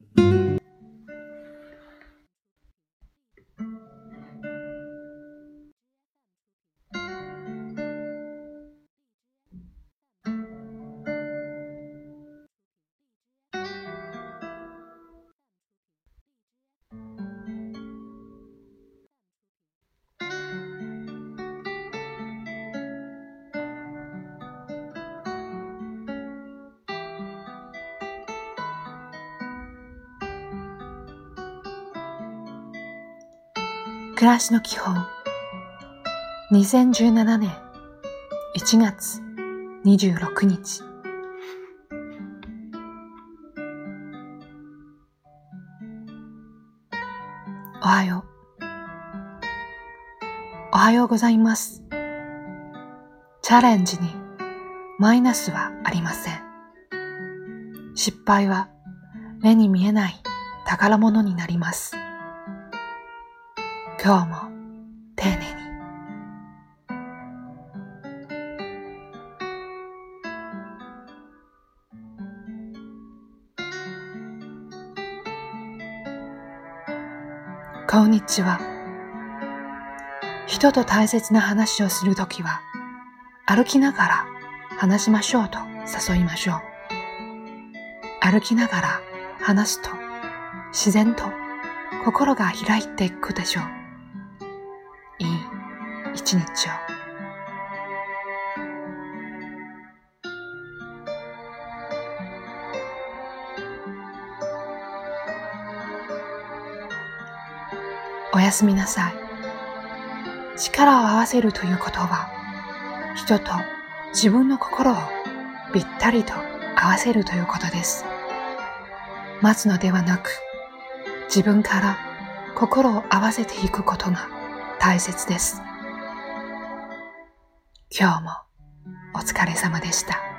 Mm-hmm. 暮らしの基本2017年1月26日おはよう。おはようございます。チャレンジにマイナスはありません。失敗は目に見えない宝物になります。今日も丁寧に。こんにちは。人と大切な話をするときは歩きながら話しましょうと誘いましょう。歩きながら話すと自然と心が開いていくでしょう。一日を。おやすみなさい。力を合わせるということは、人と自分の心をぴったりと合わせるということです。待つのではなく、自分から心を合わせていくことが大切です。今日もお疲れ様でした。